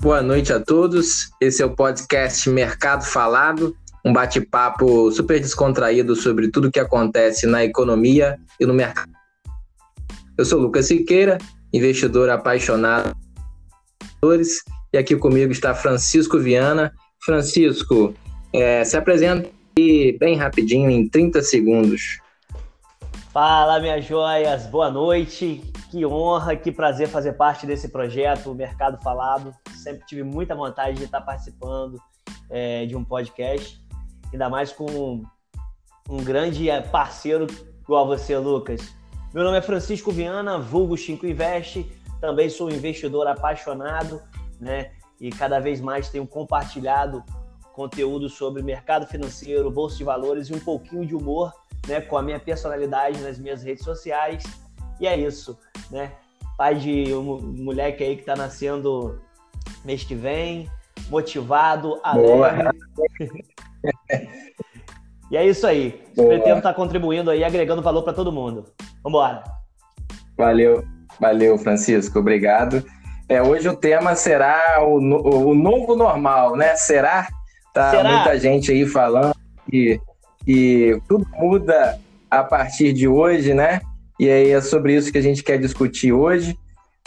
Boa noite a todos. Esse é o podcast Mercado Falado, um bate-papo super descontraído sobre tudo o que acontece na economia e no mercado. Eu sou Lucas Siqueira, investidor apaixonado e aqui comigo está Francisco Viana. Francisco, é, se apresenta bem rapidinho, em 30 segundos. Fala, minhas joias, boa noite. Que honra, que prazer fazer parte desse projeto, Mercado Falado. Sempre tive muita vontade de estar participando é, de um podcast, ainda mais com um grande parceiro igual você, Lucas. Meu nome é Francisco Viana, vulgo Chico Investe, também sou investidor apaixonado, né? E cada vez mais tenho compartilhado conteúdo sobre mercado financeiro, bolsa de valores e um pouquinho de humor, né, com a minha personalidade nas minhas redes sociais. E é isso, né? Pai de um moleque aí que tá nascendo mês que vem, motivado, alegre. e é isso aí. Pretendo estar tá contribuindo aí, agregando valor para todo mundo. Vambora. Valeu, valeu, Francisco. Obrigado. É, hoje o tema será o, o novo normal, né? Será? Tá será? muita gente aí falando que, que tudo muda a partir de hoje, né? E aí é sobre isso que a gente quer discutir hoje.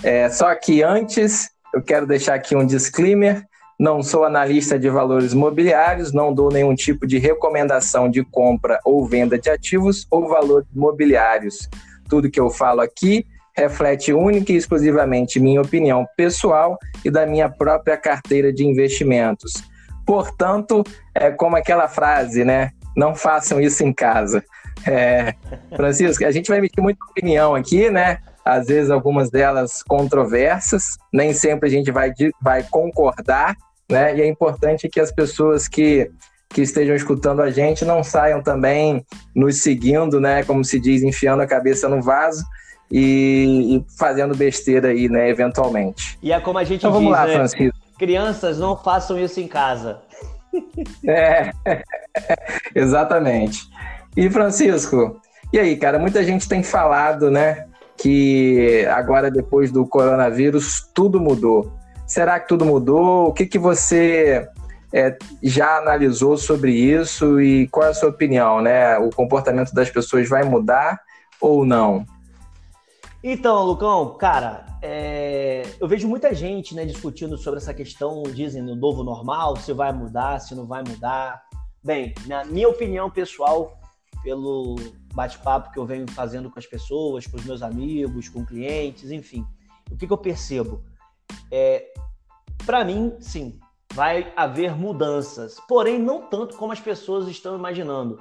É, só que antes, eu quero deixar aqui um disclaimer. Não sou analista de valores imobiliários, não dou nenhum tipo de recomendação de compra ou venda de ativos ou valores imobiliários. Tudo que eu falo aqui reflete única e exclusivamente minha opinião pessoal e da minha própria carteira de investimentos. Portanto, é como aquela frase, né? Não façam isso em casa. É, Francisco, a gente vai emitir muita opinião aqui, né? Às vezes algumas delas controversas, nem sempre a gente vai, vai concordar, né? E é importante que as pessoas que, que estejam escutando a gente não saiam também nos seguindo, né? Como se diz, enfiando a cabeça no vaso e, e fazendo besteira aí, né? Eventualmente. E é como a gente então, diz, vamos lá, né? Francisco. Crianças, não façam isso em casa. É, exatamente. E Francisco, e aí, cara, muita gente tem falado, né, que agora depois do coronavírus tudo mudou. Será que tudo mudou? O que, que você é, já analisou sobre isso e qual é a sua opinião, né? O comportamento das pessoas vai mudar ou não? Então, Lucão, cara, é... eu vejo muita gente né, discutindo sobre essa questão, dizem no novo normal, se vai mudar, se não vai mudar. Bem, na minha opinião pessoal, pelo bate-papo que eu venho fazendo com as pessoas, com os meus amigos, com clientes, enfim, o que, que eu percebo? É, Para mim, sim, vai haver mudanças, porém não tanto como as pessoas estão imaginando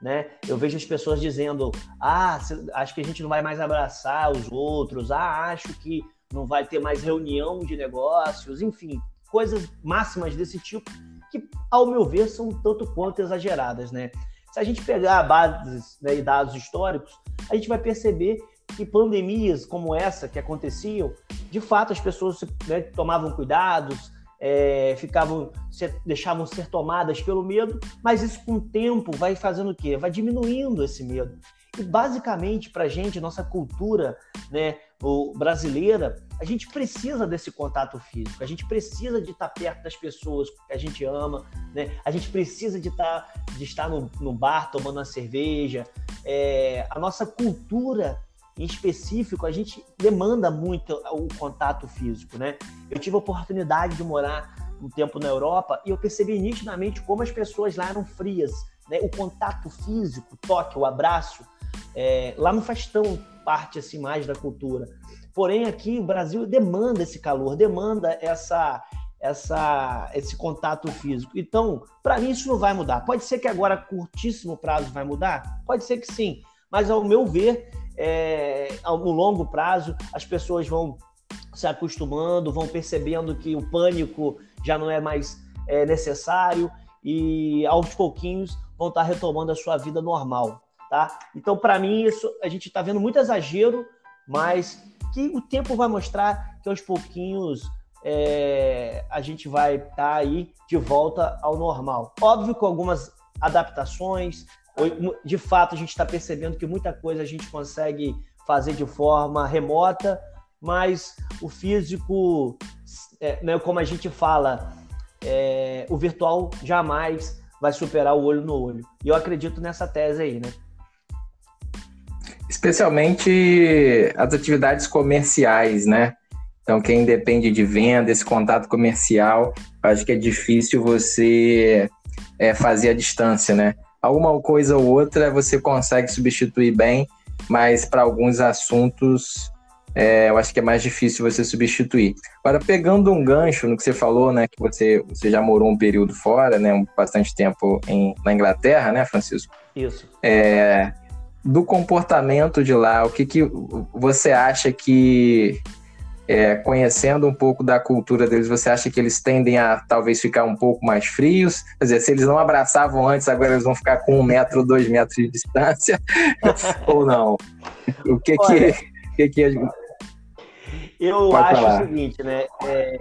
né? Eu vejo as pessoas dizendo: ah, acho que a gente não vai mais abraçar os outros, ah, acho que não vai ter mais reunião de negócios, enfim, coisas máximas desse tipo que, ao meu ver, são tanto quanto exageradas, né? Se a gente pegar bases né, e dados históricos, a gente vai perceber que pandemias como essa que aconteciam, de fato as pessoas né, tomavam cuidados, é, ficavam, ser, deixavam ser tomadas pelo medo, mas isso com o tempo vai fazendo o quê? Vai diminuindo esse medo. E basicamente, para a gente, nossa cultura né, brasileira, a gente precisa desse contato físico, a gente precisa de estar perto das pessoas que a gente ama, né? a gente precisa de estar, de estar no, no bar tomando uma cerveja. É, a nossa cultura em específico, a gente demanda muito o contato físico, né? Eu tive a oportunidade de morar um tempo na Europa e eu percebi nitidamente como as pessoas lá eram frias, né? O contato físico, o toque, o abraço, é, lá não faz tão parte assim mais da cultura. Porém, aqui o Brasil demanda esse calor, demanda essa essa, esse contato físico. Então, para mim, isso não vai mudar. Pode ser que agora, curtíssimo prazo, vai mudar? Pode ser que sim. Mas, ao meu ver, é, no longo prazo, as pessoas vão se acostumando, vão percebendo que o pânico já não é mais é, necessário e aos pouquinhos vão estar retomando a sua vida normal, tá? Então, para mim, isso a gente está vendo muito exagero, mas que o tempo vai mostrar que aos pouquinhos é, a gente vai estar tá aí de volta ao normal. Óbvio com algumas adaptações. De fato, a gente está percebendo que muita coisa a gente consegue fazer de forma remota, mas o físico, é, né, como a gente fala, é, o virtual jamais vai superar o olho no olho. E eu acredito nessa tese aí, né? Especialmente as atividades comerciais, né? Então, quem depende de venda, esse contato comercial, acho que é difícil você é, fazer a distância, né? Alguma coisa ou outra você consegue substituir bem, mas para alguns assuntos é, eu acho que é mais difícil você substituir. Agora, pegando um gancho no que você falou, né, que você, você já morou um período fora, né, um, bastante tempo em, na Inglaterra, né, Francisco? Isso. É, do comportamento de lá, o que, que você acha que, é, conhecendo um pouco da cultura deles, você acha que eles tendem a talvez ficar um pouco mais frios? Quer dizer, se eles não abraçavam antes, agora eles vão ficar com um metro, dois metros de distância? ou não? O que Olha, que... que, que eu Pode acho falar. o seguinte, né? É,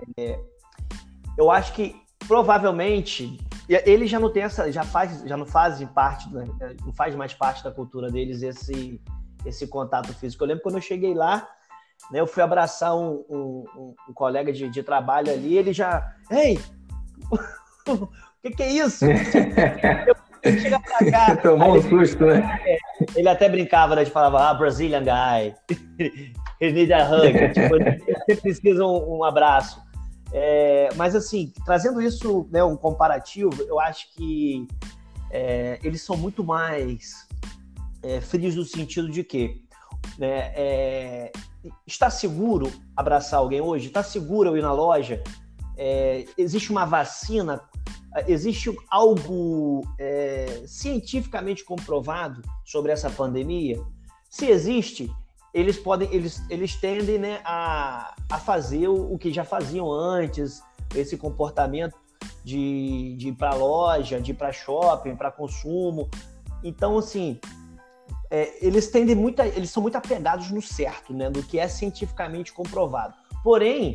eu acho que provavelmente ele já não tem essa, já faz, já não faz parte, né? não faz mais parte da cultura deles esse esse contato físico. Eu lembro quando eu cheguei lá, né? Eu fui abraçar um, um, um colega de, de, trabalho ali, ele já, ei, o que, que é isso? eu, chegar pra cá. Tomou um susto, né? É, ele até brincava, né? De falava, ah, Brazilian guy. Eles need a hug. tipo, eles precisam um, um abraço. É, mas assim, trazendo isso, né, um comparativo, eu acho que é, eles são muito mais é, frios no sentido de que né, é, está seguro abraçar alguém hoje? Está seguro eu ir na loja? É, existe uma vacina? Existe algo é, cientificamente comprovado sobre essa pandemia? Se existe, eles podem, eles, eles tendem né, a, a fazer o, o que já faziam antes, esse comportamento de, de ir para loja, de ir para shopping, para consumo. Então, assim, é, eles tendem muito, eles são muito apegados no certo, né, do que é cientificamente comprovado. Porém,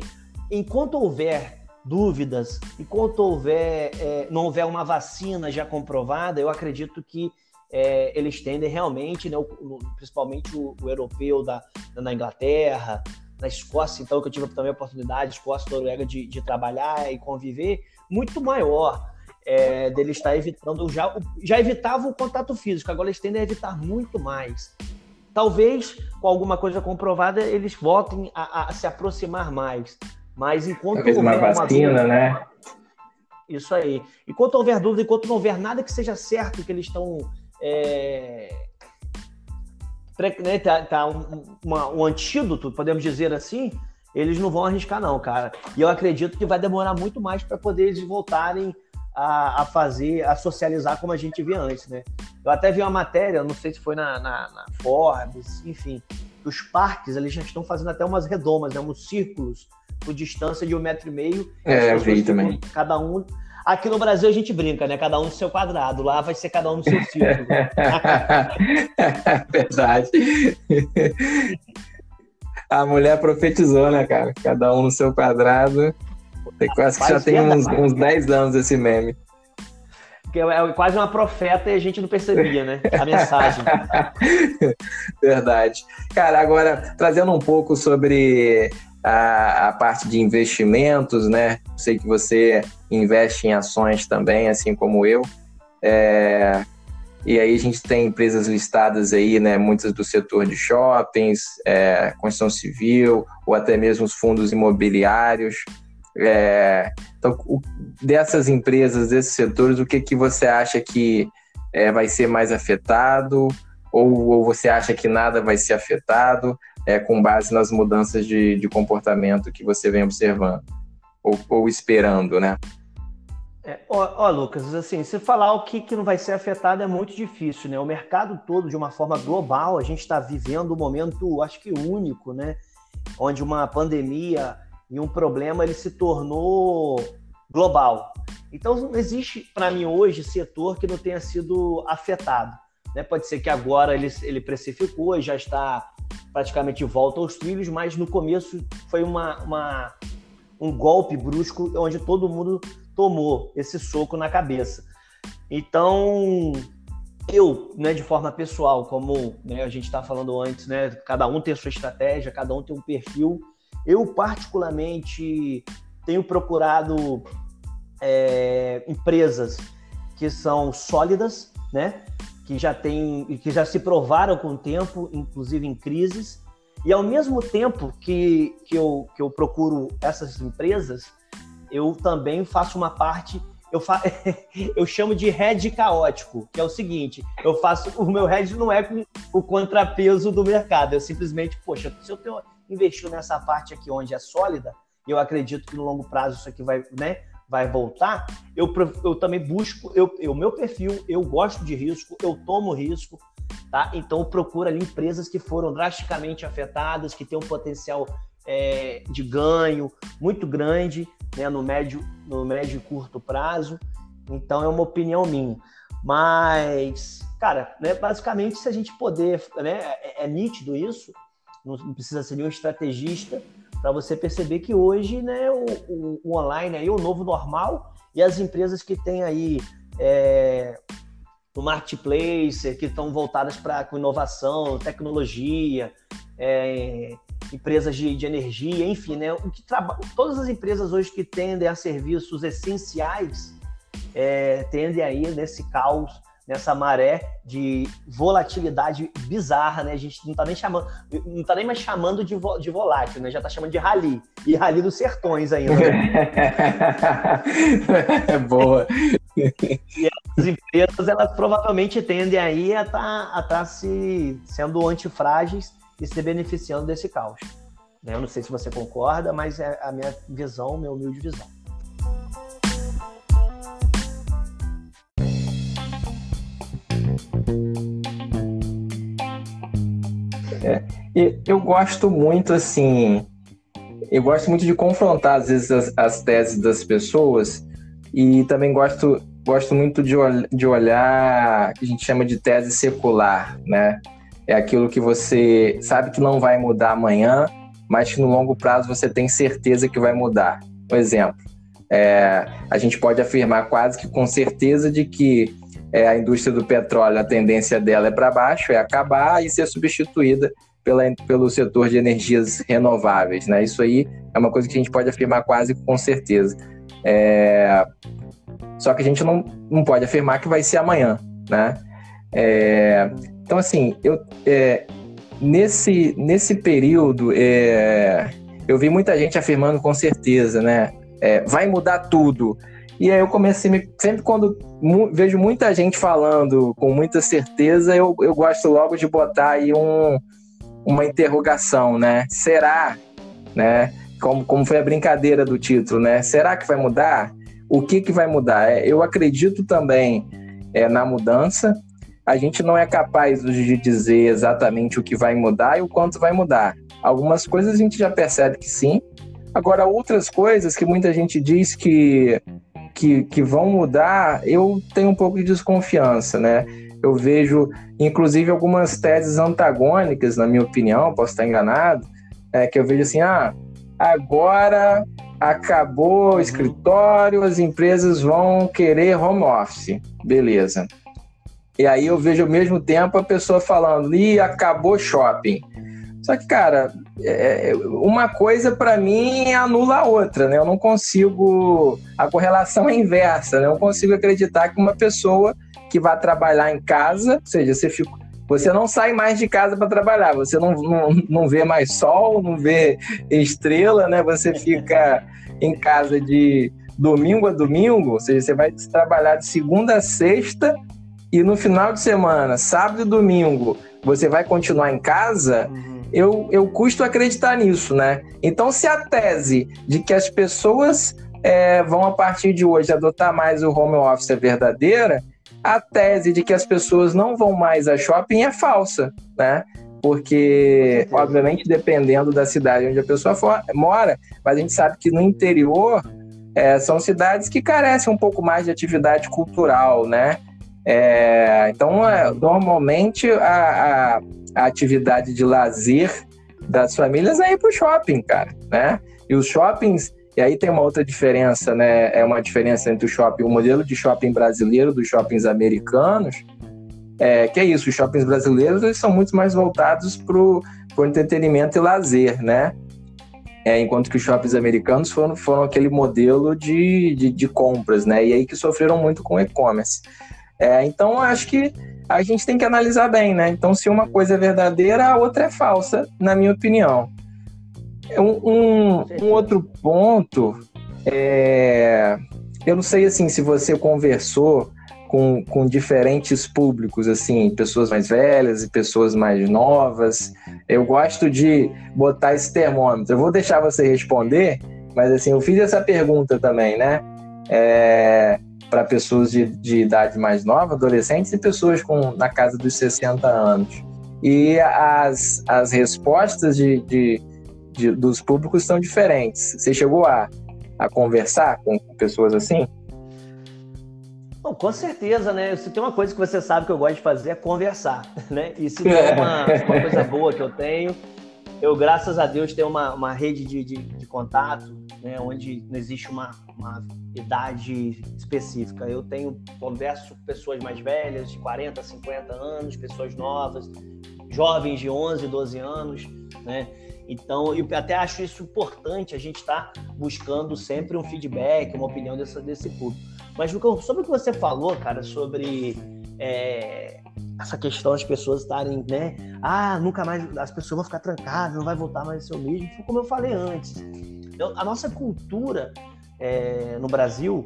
enquanto houver dúvidas, enquanto houver, é, não houver uma vacina já comprovada, eu acredito que é, eles tendem realmente, né, o, principalmente o, o, europeu da, da Inglaterra, na Escócia, então, que eu tive também a oportunidade, Escócia, Noruega, de, de trabalhar e conviver, muito maior é, dele estar evitando, já, já evitava o contato físico, agora eles tendem a evitar muito mais. Talvez, com alguma coisa comprovada, eles voltem a, a se aproximar mais. Mas enquanto Talvez uma vacina, uma né? Isso aí. Enquanto houver dúvida, enquanto não houver nada que seja certo que eles estão é, né, tá, tá um, uma, um antídoto, podemos dizer assim, eles não vão arriscar não, cara. E eu acredito que vai demorar muito mais para poder eles voltarem a, a, fazer, a socializar como a gente via antes, né? Eu até vi uma matéria, não sei se foi na, na, na Forbes, enfim, os parques eles já estão fazendo até umas redomas, né? Uns círculos por distância de um metro e meio. É, eu vi também. Cada um Aqui no Brasil a gente brinca, né? Cada um no seu quadrado. Lá vai ser cada um no seu círculo. Verdade. A mulher profetizou, né, cara? Cada um no seu quadrado. Quase que já tem uns, uns 10 anos esse meme. Que é, é quase uma profeta e a gente não percebia, né? A mensagem. Verdade. Cara, agora, trazendo um pouco sobre a, a parte de investimentos, né? Sei que você investe em ações também, assim como eu. É, e aí a gente tem empresas listadas aí, né? Muitas do setor de shoppings, é, construção civil, ou até mesmo os fundos imobiliários. É, então, o, dessas empresas, desses setores, o que, que você acha que é, vai ser mais afetado? Ou, ou, você acha que nada vai ser afetado é, com base nas mudanças de, de comportamento que você vem observando? Ou, ou esperando, né? É, ó, ó, Lucas, assim, se falar o que, que não vai ser afetado é muito difícil, né? O mercado todo, de uma forma global, a gente está vivendo um momento, acho que único, né? Onde uma pandemia e um problema ele se tornou global. Então, não existe para mim hoje setor que não tenha sido afetado. Né? Pode ser que agora ele, ele precificou e já está praticamente de volta aos trilhos, mas no começo foi uma, uma um golpe brusco onde todo mundo tomou esse soco na cabeça. Então, eu, né, de forma pessoal, como né, a gente está falando antes, né, cada um tem a sua estratégia, cada um tem um perfil. Eu, particularmente, tenho procurado é, empresas que são sólidas, né, que já tem, que já se provaram com o tempo, inclusive em crises, e ao mesmo tempo que, que, eu, que eu procuro essas empresas, eu também faço uma parte eu, fa... eu chamo de head caótico, que é o seguinte: eu faço. O meu head não é com o contrapeso do mercado, eu simplesmente, poxa, se eu tenho investiu nessa parte aqui onde é sólida, eu acredito que no longo prazo isso aqui vai, né, vai voltar, eu, eu também busco, eu, o meu perfil, eu gosto de risco, eu tomo risco, tá? Então eu procuro ali empresas que foram drasticamente afetadas, que têm um potencial é, de ganho muito grande né, no, médio, no médio e curto prazo. Então é uma opinião minha. Mas, cara, né, basicamente, se a gente poder, né, é, é nítido isso, não precisa ser nenhum estrategista para você perceber que hoje né, o, o, o, online é o novo normal e as empresas que têm aí é, o marketplace, que estão voltadas para inovação, tecnologia, é, empresas de, de energia, enfim, né? O que traba... Todas as empresas hoje que tendem a serviços essenciais é, tendem aí nesse caos, nessa maré de volatilidade bizarra, né? A gente não está nem chamando, não tá nem mais chamando de, vo, de volátil, né? Já está chamando de rally. E rally dos sertões ainda. Né? é boa. E as empresas, elas provavelmente tendem aí a estar tá, tá se sendo antifrágeis e se beneficiando desse caos. Né? Eu não sei se você concorda, mas é a minha visão, minha humilde visão. É, eu gosto muito assim, eu gosto muito de confrontar às vezes as, as teses das pessoas e também gosto gosto muito de, de olhar que a gente chama de tese secular, né? É aquilo que você sabe que não vai mudar amanhã, mas que no longo prazo você tem certeza que vai mudar. Um exemplo, é, a gente pode afirmar quase que com certeza de que é, a indústria do petróleo, a tendência dela é para baixo, é acabar e ser substituída pela, pelo setor de energias renováveis. Né? Isso aí é uma coisa que a gente pode afirmar quase com certeza. É, só que a gente não, não pode afirmar que vai ser amanhã. Né? É, então, assim, eu, é, nesse, nesse período, é, eu vi muita gente afirmando com certeza, né? É, vai mudar tudo. E aí eu comecei, sempre quando mu vejo muita gente falando com muita certeza, eu, eu gosto logo de botar aí um, uma interrogação, né? Será, né? Como, como foi a brincadeira do título, né? Será que vai mudar? O que, que vai mudar? É, eu acredito também é, na mudança, a gente não é capaz de dizer exatamente o que vai mudar e o quanto vai mudar. Algumas coisas a gente já percebe que sim, agora outras coisas que muita gente diz que, que, que vão mudar, eu tenho um pouco de desconfiança, né? Eu vejo, inclusive, algumas teses antagônicas, na minha opinião, posso estar enganado, é, que eu vejo assim, ah, agora acabou o escritório, as empresas vão querer home office. Beleza. E aí eu vejo ao mesmo tempo a pessoa falando, e acabou shopping. Só que, cara, é, uma coisa para mim anula a outra, né? Eu não consigo. A correlação é inversa, né? Eu não consigo acreditar que uma pessoa que vai trabalhar em casa, ou seja, você, fica, você não sai mais de casa para trabalhar, você não, não, não vê mais sol, não vê estrela, né? Você fica em casa de domingo a domingo, ou seja, você vai trabalhar de segunda a sexta e no final de semana, sábado e domingo, você vai continuar em casa, uhum. eu, eu custo acreditar nisso, né? Então, se a tese de que as pessoas é, vão, a partir de hoje, adotar mais o home office é verdadeira, a tese de que as pessoas não vão mais a shopping é falsa, né? Porque, obviamente, dependendo da cidade onde a pessoa for, mora, mas a gente sabe que no interior é, são cidades que carecem um pouco mais de atividade cultural, né? É, então, é, normalmente, a, a, a, atividade de lazer das famílias é ir para o shopping, cara, né? E os shoppings, E aí tem uma outra diferença, né? É uma diferença entre o shopping, o modelo de shopping brasileiro dos shoppings americanos. É, que é isso, os shoppings brasileiros eles são muito mais voltados para o entretenimento e lazer, né? É, enquanto que os shoppings americanos foram, foram aquele modelo de, de, de compras, né? E aí que sofreram muito com o e-commerce. É, então, acho que a gente tem que analisar bem, né? Então, se uma coisa é verdadeira, a outra é falsa, na minha opinião. Um, um, um outro ponto, é... eu não sei assim se você conversou com, com diferentes públicos, assim, pessoas mais velhas e pessoas mais novas. Eu gosto de botar esse termômetro. Eu vou deixar você responder, mas assim, eu fiz essa pergunta também, né? É para pessoas de, de idade mais nova, adolescentes e pessoas com na casa dos 60 anos. E as, as respostas de, de, de dos públicos são diferentes. Você chegou a, a conversar com pessoas assim? Bom, com certeza, né? Se tem uma coisa que você sabe que eu gosto de fazer é conversar, né? E se tem uma, uma coisa boa que eu tenho, eu, graças a Deus, tenho uma, uma rede de, de, de contato, né? Onde não existe uma, uma idade específica. Eu tenho converso com pessoas mais velhas, de 40, 50 anos, pessoas novas, jovens de 11, 12 anos, né? Então, eu até acho isso importante, a gente estar tá buscando sempre um feedback, uma opinião desse, desse público. Mas, sobre o que você falou, cara, sobre é, essa questão das pessoas estarem, né? Ah, nunca mais, as pessoas vão ficar trancadas, não vai voltar mais a ser o mesmo. Como eu falei antes, então, a nossa cultura é, no Brasil,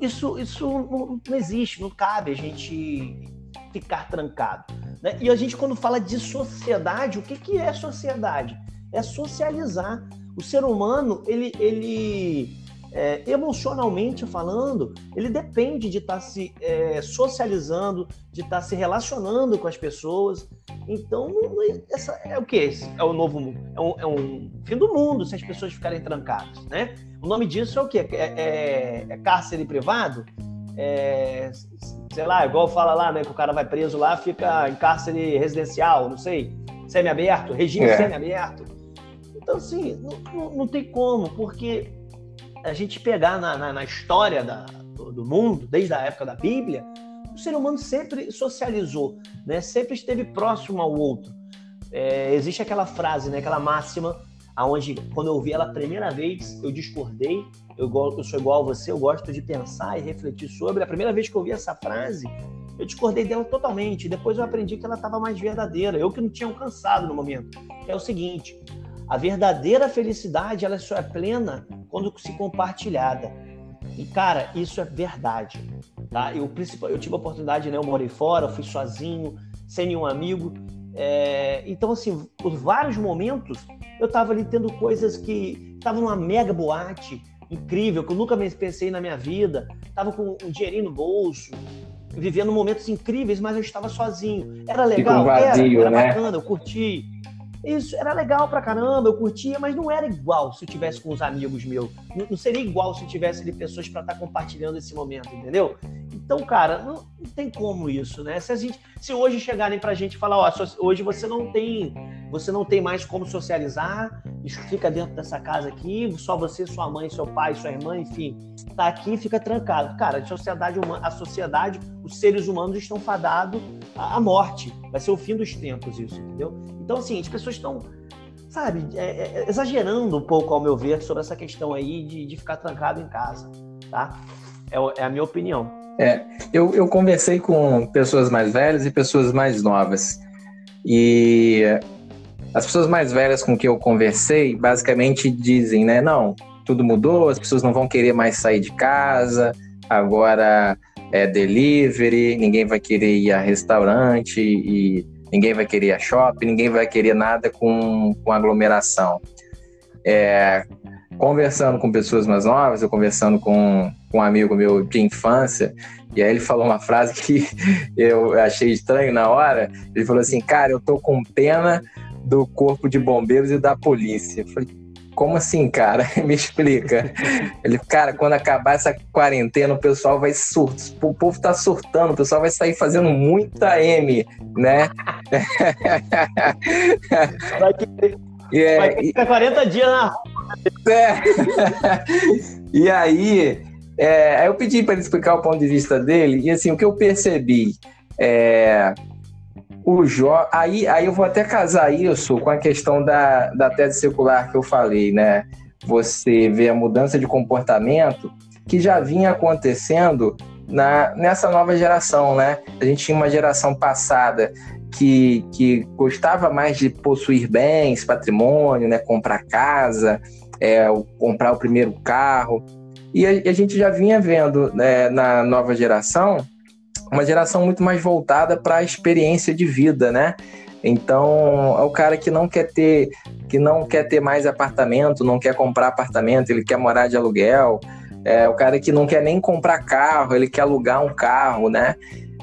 isso, isso não, não, existe, não cabe a gente ficar trancado. Né? E a gente, quando fala de sociedade, o que, que é sociedade? É socializar. O ser humano, ele, ele é, emocionalmente falando, ele depende de estar tá se é, socializando, de estar tá se relacionando com as pessoas. Então, essa é o que? É o novo mundo. É um, é um fim do mundo se as pessoas ficarem trancadas, né? O nome disso é o quê? É, é, é cárcere privado? É, sei lá, igual fala lá, né? Que o cara vai preso lá, fica em cárcere residencial, não sei, semi-aberto, regime é. semi-aberto. Então, assim, não, não, não, tem como, porque a gente pegar na, na, na história da, do, do mundo, desde a época da Bíblia, o ser humano sempre socializou, né? Sempre esteve próximo ao outro. É, existe aquela frase, né? Aquela máxima aonde quando eu ouvi ela a primeira vez, eu discordei. Eu, eu sou igual a você, eu gosto de pensar e refletir sobre. A primeira vez que eu ouvi essa frase, eu discordei dela totalmente. Depois eu aprendi que ela estava mais verdadeira. Eu que não tinha alcançado no momento. É o seguinte: a verdadeira felicidade ela só é plena quando se compartilhada. E cara, isso é verdade. Tá? Eu, eu tive a oportunidade, né? Eu morei fora, fui sozinho, sem nenhum amigo. É, então, assim, por vários momentos eu estava ali tendo coisas que estavam numa mega boate incrível, que eu nunca pensei na minha vida, estava com um dinheirinho no bolso, vivendo momentos incríveis, mas eu estava sozinho. Era legal, vazio, era, era né? bacana, eu curti. Isso era legal pra caramba, eu curtia, mas não era igual se eu tivesse com os amigos meus. Não, seria igual se eu tivesse ali pessoas para estar tá compartilhando esse momento, entendeu? Então, cara, não, não, tem como isso, né? Se, a gente, se hoje chegarem pra gente e falar, ó, hoje você não tem, você não tem mais como socializar, fica dentro dessa casa aqui, só você, sua mãe, seu pai, sua irmã, enfim, tá aqui e fica trancado. Cara, a sociedade humana, a sociedade, os seres humanos estão fadados à morte. Vai ser o fim dos tempos isso, entendeu? Então, assim, as pessoas estão sabe, é, é, exagerando um pouco, ao meu ver, sobre essa questão aí de, de ficar trancado em casa, tá? É, é a minha opinião. É, eu, eu conversei com pessoas mais velhas e pessoas mais novas. E as pessoas mais velhas com que eu conversei basicamente dizem, né? Não, tudo mudou, as pessoas não vão querer mais sair de casa, agora é delivery, ninguém vai querer ir a restaurante e ninguém vai querer ir a shopping, ninguém vai querer nada com, com aglomeração. É, conversando com pessoas mais novas, eu conversando com, com um amigo meu de infância, e aí ele falou uma frase que eu achei estranho na hora. Ele falou assim: Cara, eu tô com pena do corpo de bombeiros e da polícia. Eu falei, como assim, cara? Me explica. Ele, cara, quando acabar essa quarentena, o pessoal vai surtar. O povo tá surtando, o pessoal vai sair fazendo muita M, né? Vai, que... é, vai ficar 40 dias na rua. É. e aí, é, eu pedi para ele explicar o ponto de vista dele, e assim, o que eu percebi é. O jo... aí, aí eu vou até casar isso com a questão da, da tese circular que eu falei, né? Você vê a mudança de comportamento que já vinha acontecendo na, nessa nova geração, né? A gente tinha uma geração passada que, que gostava mais de possuir bens, patrimônio, né? Comprar casa, é, comprar o primeiro carro. E a, a gente já vinha vendo né, na nova geração uma geração muito mais voltada para a experiência de vida, né? Então, é o cara que não quer ter que não quer ter mais apartamento, não quer comprar apartamento, ele quer morar de aluguel. É o cara que não quer nem comprar carro, ele quer alugar um carro, né?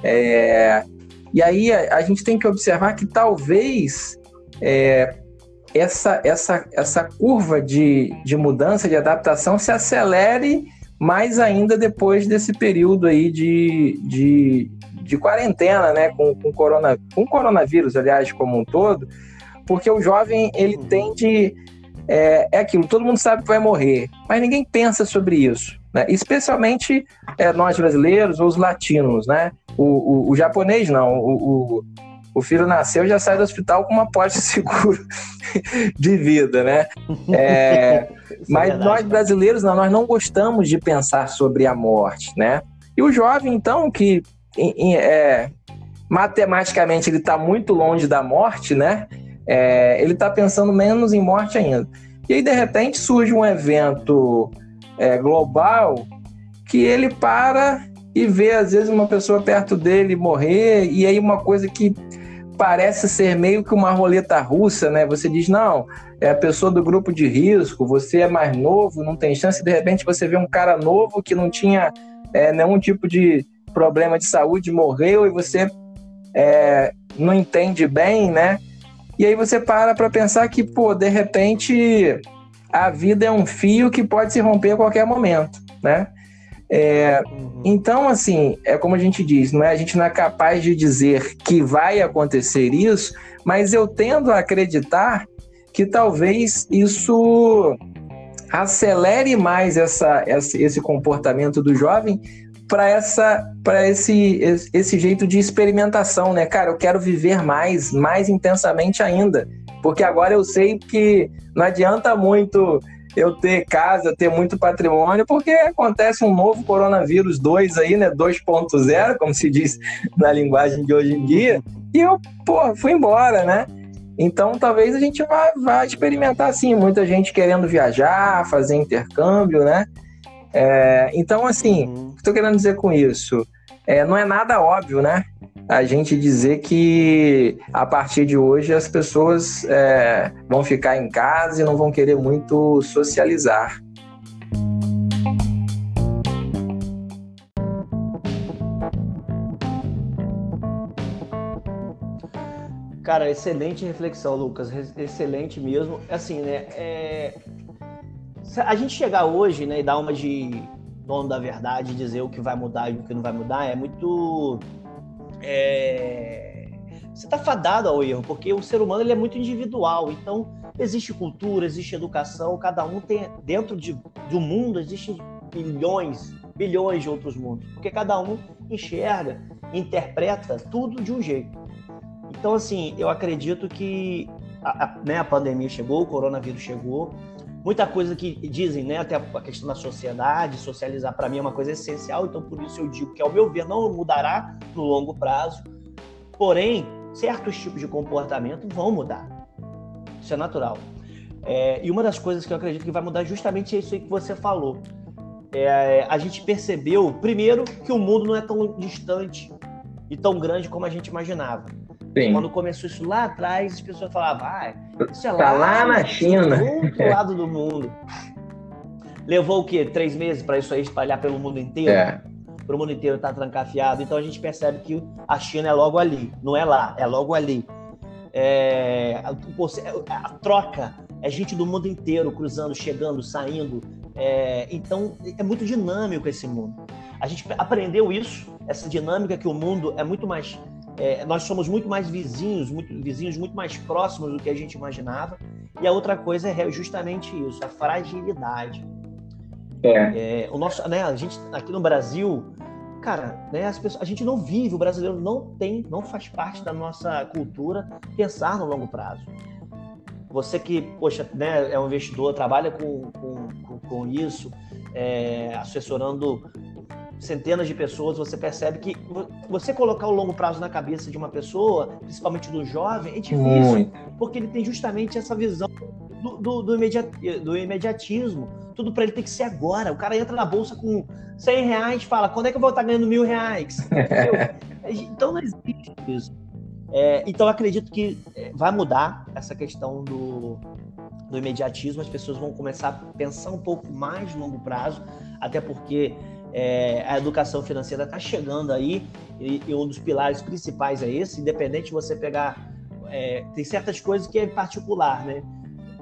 É, e aí a, a, gente tem que observar que talvez é, essa, essa, essa curva de, de mudança, de adaptação se acelere mais ainda depois desse período aí de, de, de quarentena, né, com, com, corona, com coronavírus, aliás, como um todo, porque o jovem, ele uhum. tende, é, é aquilo, todo mundo sabe que vai morrer, mas ninguém pensa sobre isso, né, especialmente é, nós brasileiros ou os latinos, né, o, o, o japonês não, o, o o filho nasceu já sai do hospital com uma pólice seguro de vida, né? É, é, mas verdade, nós brasileiros, não, nós não gostamos de pensar sobre a morte, né? E o jovem, então, que é, matematicamente ele está muito longe da morte, né? É, ele está pensando menos em morte ainda. E aí, de repente, surge um evento é, global que ele para e vê, às vezes, uma pessoa perto dele morrer, e aí uma coisa que parece ser meio que uma roleta russa, né? Você diz, não, é a pessoa do grupo de risco, você é mais novo, não tem chance, de repente você vê um cara novo que não tinha é, nenhum tipo de problema de saúde, morreu e você é, não entende bem, né? E aí você para para pensar que, pô, de repente a vida é um fio que pode se romper a qualquer momento, né? É, uhum. Então, assim, é como a gente diz, não é? a gente não é capaz de dizer que vai acontecer isso, mas eu tendo a acreditar que talvez isso acelere mais essa, essa esse comportamento do jovem para essa para esse, esse jeito de experimentação, né? Cara, eu quero viver mais, mais intensamente ainda, porque agora eu sei que não adianta muito eu ter casa, ter muito patrimônio, porque acontece um novo coronavírus 2 aí, né? 2.0, como se diz na linguagem de hoje em dia, e eu, pô, fui embora, né? Então talvez a gente vá, vá experimentar assim, muita gente querendo viajar, fazer intercâmbio, né? É, então, assim, o que estou querendo dizer com isso? É, não é nada óbvio, né? A gente dizer que a partir de hoje as pessoas é, vão ficar em casa e não vão querer muito socializar. Cara, excelente reflexão, Lucas. Excelente mesmo. Assim, né? É... A gente chegar hoje, né, e dar uma de dono da verdade, dizer o que vai mudar e o que não vai mudar, é muito é... você está fadado ao erro, porque o ser humano ele é muito individual. Então, existe cultura, existe educação, cada um tem, dentro de, um mundo, existem bilhões, bilhões de outros mundos, porque cada um enxerga, interpreta tudo de um jeito. Então, assim, eu acredito que a, a, né, a pandemia chegou, o coronavírus chegou, muita coisa que dizem, né, até a questão da sociedade, socializar para mim é uma coisa essencial, então por isso eu digo que ao meu ver não mudará no longo prazo. Porém, certos tipos de comportamento vão mudar. Isso é natural. É, e uma das coisas que eu acredito que vai mudar justamente é isso aí que você falou. É, a gente percebeu, primeiro, que o mundo não é tão distante e tão grande como a gente imaginava. Sim. Quando começou isso lá atrás, as pessoas falavam, ah, isso é tá lá, lá na China. Do outro lado do mundo. Levou o quê? Três meses para isso aí espalhar pelo mundo inteiro? É. Para o mundo inteiro estar tá trancafiado. Então a gente percebe que a China é logo ali. Não é lá, é logo ali. É, a, a, troca é gente do mundo inteiro cruzando, chegando, saindo. É, então é muito dinâmico esse mundo. A gente aprendeu isso, essa dinâmica que o mundo é muito mais é, nós somos muito mais vizinhos, muito, vizinhos muito mais próximos do que a gente imaginava. E a outra coisa é justamente isso, a fragilidade. É. é o nosso, né, a gente aqui no Brasil, cara, né, as pessoas, a gente não vive, o brasileiro não tem, não faz parte da nossa cultura pensar no longo prazo. Você que, poxa, né, é um investidor, trabalha com, com, com, com isso, é, assessorando centenas de pessoas, você percebe que você colocar o longo prazo na cabeça de uma pessoa, principalmente do jovem, é difícil, Muito. porque ele tem justamente essa visão do, do, do, imediat, do imediatismo. Tudo para ele tem que ser agora. O cara entra na bolsa com 100 reais e fala: quando é que eu vou estar ganhando mil reais? então não existe isso. É, então acredito que é, vai mudar essa questão do, do imediatismo. As pessoas vão começar a pensar um pouco mais longo prazo, até porque é, a educação financeira está chegando aí e, e, um dos pilares principais é esse. Independente de você pegar, é, tem certas coisas que é particular, né?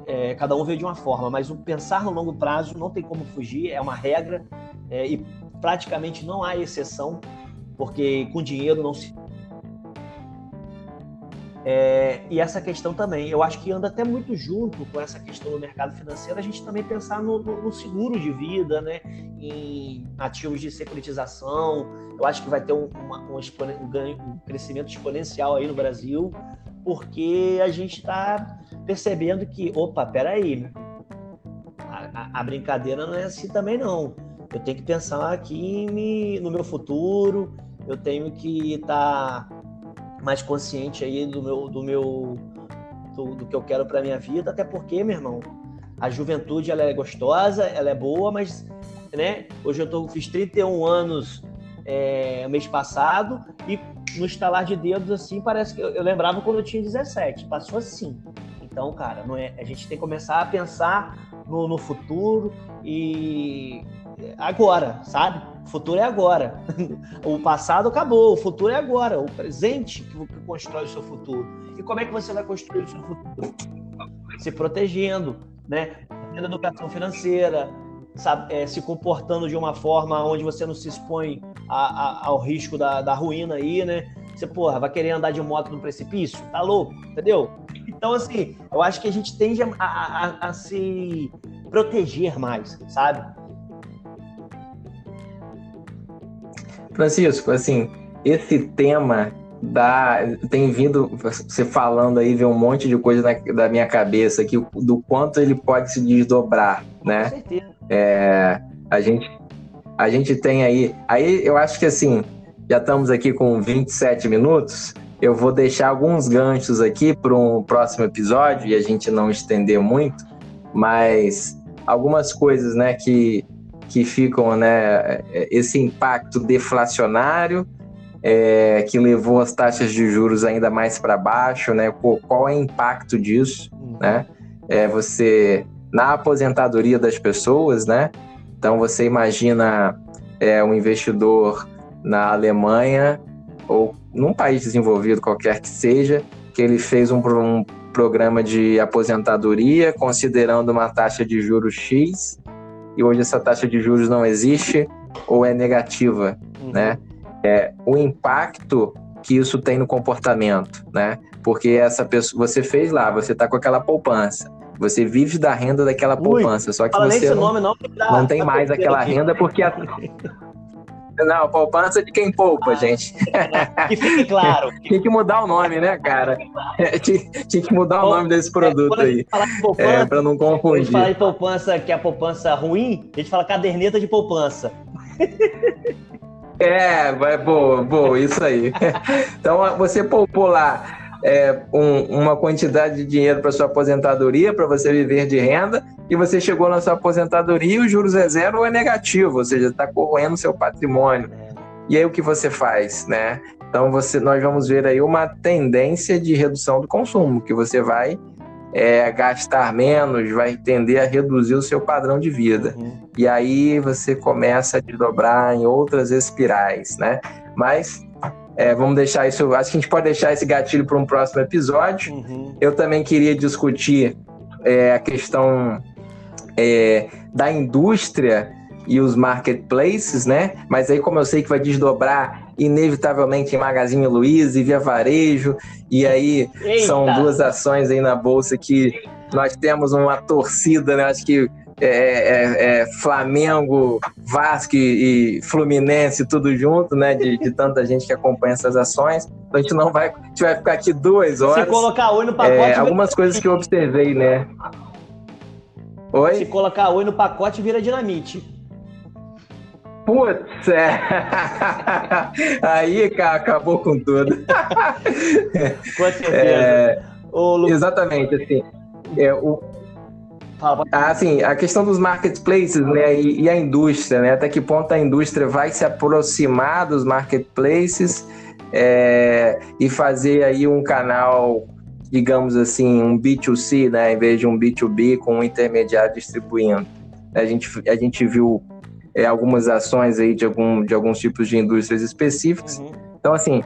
É, cada um vê de uma forma, mas o pensar no longo prazo não tem como fugir, é uma regra é, e praticamente não há exceção, porque com dinheiro não se é, e essa questão também, eu acho que anda até muito junto com essa questão do mercado financeiro, a gente também pensar no, no, seguro de vida, né, em ativos de securitização. Eu acho que vai ter um, uma, um, um, crescimento exponencial aí no Brasil, porque a gente está percebendo que, opa, peraí, a, a, a brincadeira não é assim também não. Eu tenho que pensar aqui no meu futuro, eu tenho que estar tá mais consciente aí do meu do meu do, do que eu quero para minha vida, até porque, meu irmão, a juventude ela é gostosa, ela é boa, mas né, hoje eu tô, fiz 31 anos é, mês passado e no estalar de dedos assim, parece que eu, eu lembrava quando eu tinha 17, passou assim. Então, cara, não é, a gente tem que começar a pensar no, no futuro e agora, sabe? O futuro é agora. o passado acabou, o futuro é agora. O presente que constrói o seu futuro. E como é que você vai construir o seu futuro? Se protegendo, né? Tendo educação financeira, sabe, é, se comportando de uma forma onde você não se expõe a, a, ao risco da, da ruína aí, né? Você, porra, vai querer andar de moto no precipício? Tá louco, entendeu? Então, assim, eu acho que a gente tende a, a, a se proteger mais, sabe? Francisco, assim, esse tema da tem vindo você falando aí vem um monte de coisa na, da minha cabeça aqui do quanto ele pode se desdobrar, né? Com certeza. É, a gente a gente tem aí aí eu acho que assim já estamos aqui com 27 minutos. Eu vou deixar alguns ganchos aqui para um próximo episódio e a gente não estender muito, mas algumas coisas, né, que que ficam, né, esse impacto deflacionário é, que levou as taxas de juros ainda mais para baixo, né? Qual é o impacto disso, uhum. né? É você na aposentadoria das pessoas, né? Então você imagina é, um investidor na Alemanha ou num país desenvolvido qualquer que seja, que ele fez um, um programa de aposentadoria considerando uma taxa de juros X e hoje essa taxa de juros não existe ou é negativa, uhum. né? É, o impacto que isso tem no comportamento, né? Porque essa pessoa, você fez lá, você está com aquela poupança, você vive da renda daquela poupança, Ui, só que você não, nome, não, não tem mais aquela renda porque a, Não, poupança de quem poupa, gente. Que fique claro. Tinha que mudar o nome, né, cara? Tinha que mudar o nome desse produto é, aí. é, para não confundir. A gente fala de poupança, que é a poupança ruim, a gente fala caderneta de poupança. É, boa, boa, isso aí. Então, você poupou lá é, um, uma quantidade de dinheiro para sua aposentadoria, para você viver de renda, e você chegou na sua aposentadoria e o juros é zero ou é negativo, ou seja, está corroendo seu patrimônio. E aí o que você faz, né? Então você, nós vamos ver aí uma tendência de redução do consumo, que você vai é, gastar menos, vai tender a reduzir o seu padrão de vida. Uhum. E aí você começa a desdobrar em outras espirais, né? Mas é, vamos deixar isso. Acho que a gente pode deixar esse gatilho para um próximo episódio. Uhum. Eu também queria discutir é, a questão é, da indústria e os marketplaces, né? Mas aí, como eu sei que vai desdobrar inevitavelmente em Magazine Luiza e Via Varejo, e aí Eita. são duas ações aí na bolsa que nós temos uma torcida, né? Acho que é, é, é, Flamengo, Vasco e, Fluminense, tudo junto, né? De, de, tanta gente que acompanha essas ações. Então a gente não vai. A gente vai ficar aqui duas horas. Se colocar oi no pacote. É, algumas coisas que eu observei, né? Oi? Se colocar oi no pacote, vira dinamite. Putz, é. Aí, cara, acabou com tudo. com certeza. É, Lu... Exatamente, assim. É, o, ah, assim, a questão dos marketplaces né, e, e, a indústria, né? Até que ponto a indústria vai se aproximar dos marketplaces é, e fazer aí um canal, digamos assim, um B2C, né? Em vez de um B2B com um intermediário distribuindo. A gente, a gente viu é, algumas ações aí de, algum, de alguns tipos de indústrias específicas. Uhum. Então, assim,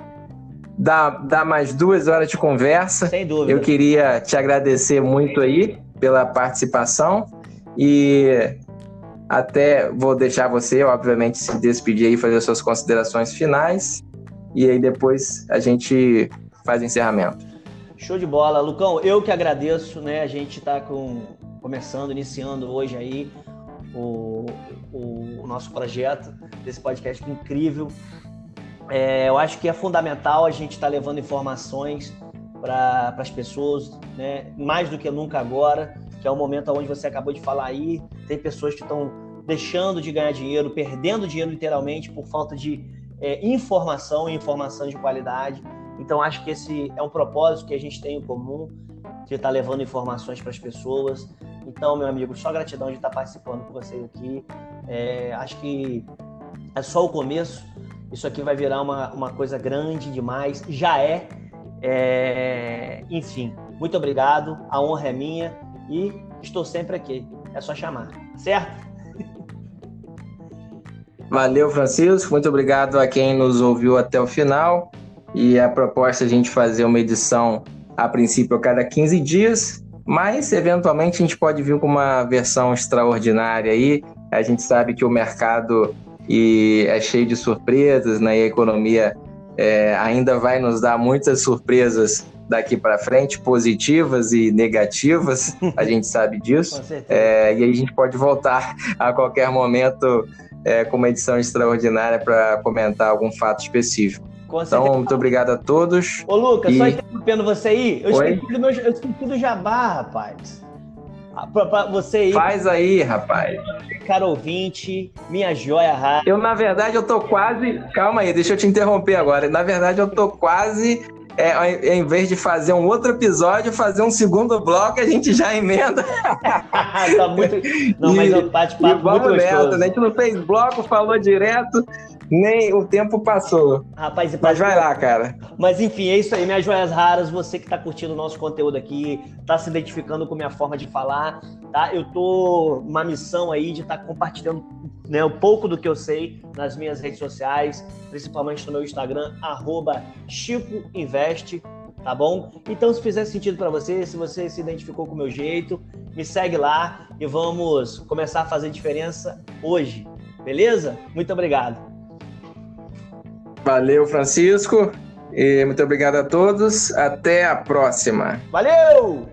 dá, dá mais duas horas de conversa. Sem dúvida. Eu queria te agradecer muito aí pela participação e até vou deixar você, obviamente, se despedir e fazer suas considerações finais e aí depois a gente faz o encerramento. Show de bola, Lucão. Eu que agradeço, né? A gente está com começando, iniciando hoje aí o, o, o nosso projeto desse podcast incrível. É, eu acho que é fundamental a gente estar tá levando informações para as pessoas, né? mais do que nunca agora, que é o momento onde você acabou de falar aí. Tem pessoas que estão deixando de ganhar dinheiro, perdendo dinheiro literalmente por falta de é, informação e informação de qualidade. Então, acho que esse é um propósito que a gente tem em comum, de estar tá levando informações para as pessoas. Então, meu amigo, só gratidão de estar participando com vocês aqui. É, acho que é só o começo. Isso aqui vai virar uma, uma coisa grande demais. Já é. é. Enfim, muito obrigado. A honra é minha e estou sempre aqui. É só chamar, certo? Valeu, Francisco. Muito obrigado a quem nos ouviu até o final. E a proposta é a gente fazer uma edição, a princípio, a cada 15 dias, mas eventualmente a gente pode vir com uma versão extraordinária aí. A gente sabe que o mercado e é cheio de surpresas, né? E a economia é, ainda vai nos dar muitas surpresas daqui para frente, positivas e negativas, a gente sabe disso. É, e aí a gente pode voltar a qualquer momento é, com uma edição extraordinária para comentar algum fato específico. Então, muito obrigado a todos. Ô, Lucas, e... só interrompendo você aí, eu esqueci, do meu, eu esqueci do jabá, rapaz. Ah, pra, pra você aí. Faz aí, rapaz. Cara ouvinte, minha joia rara. Eu, na verdade, eu tô quase. Calma aí, deixa eu te interromper agora. Na verdade, eu tô quase é, em vez de fazer um outro episódio, fazer um segundo bloco, a gente já emenda. tá muito. Não, mas é um bate-papo muito gostoso. Né? A gente não fez bloco, falou direto nem o tempo passou. Rapaz, mas vai lá, cara. Mas enfim, é isso aí, minhas joias raras. Você que tá curtindo o nosso conteúdo aqui, tá se identificando com minha forma de falar, tá? Eu tô uma missão aí de estar tá compartilhando né, um pouco do que eu sei nas minhas redes sociais, principalmente no meu Instagram, ChicoInveste, tá bom? Então, se fizer sentido para você, se você se identificou com o meu jeito, me segue lá e vamos começar a fazer diferença hoje, beleza? Muito obrigado. Valeu, Francisco. E muito obrigado a todos. Até a próxima. Valeu!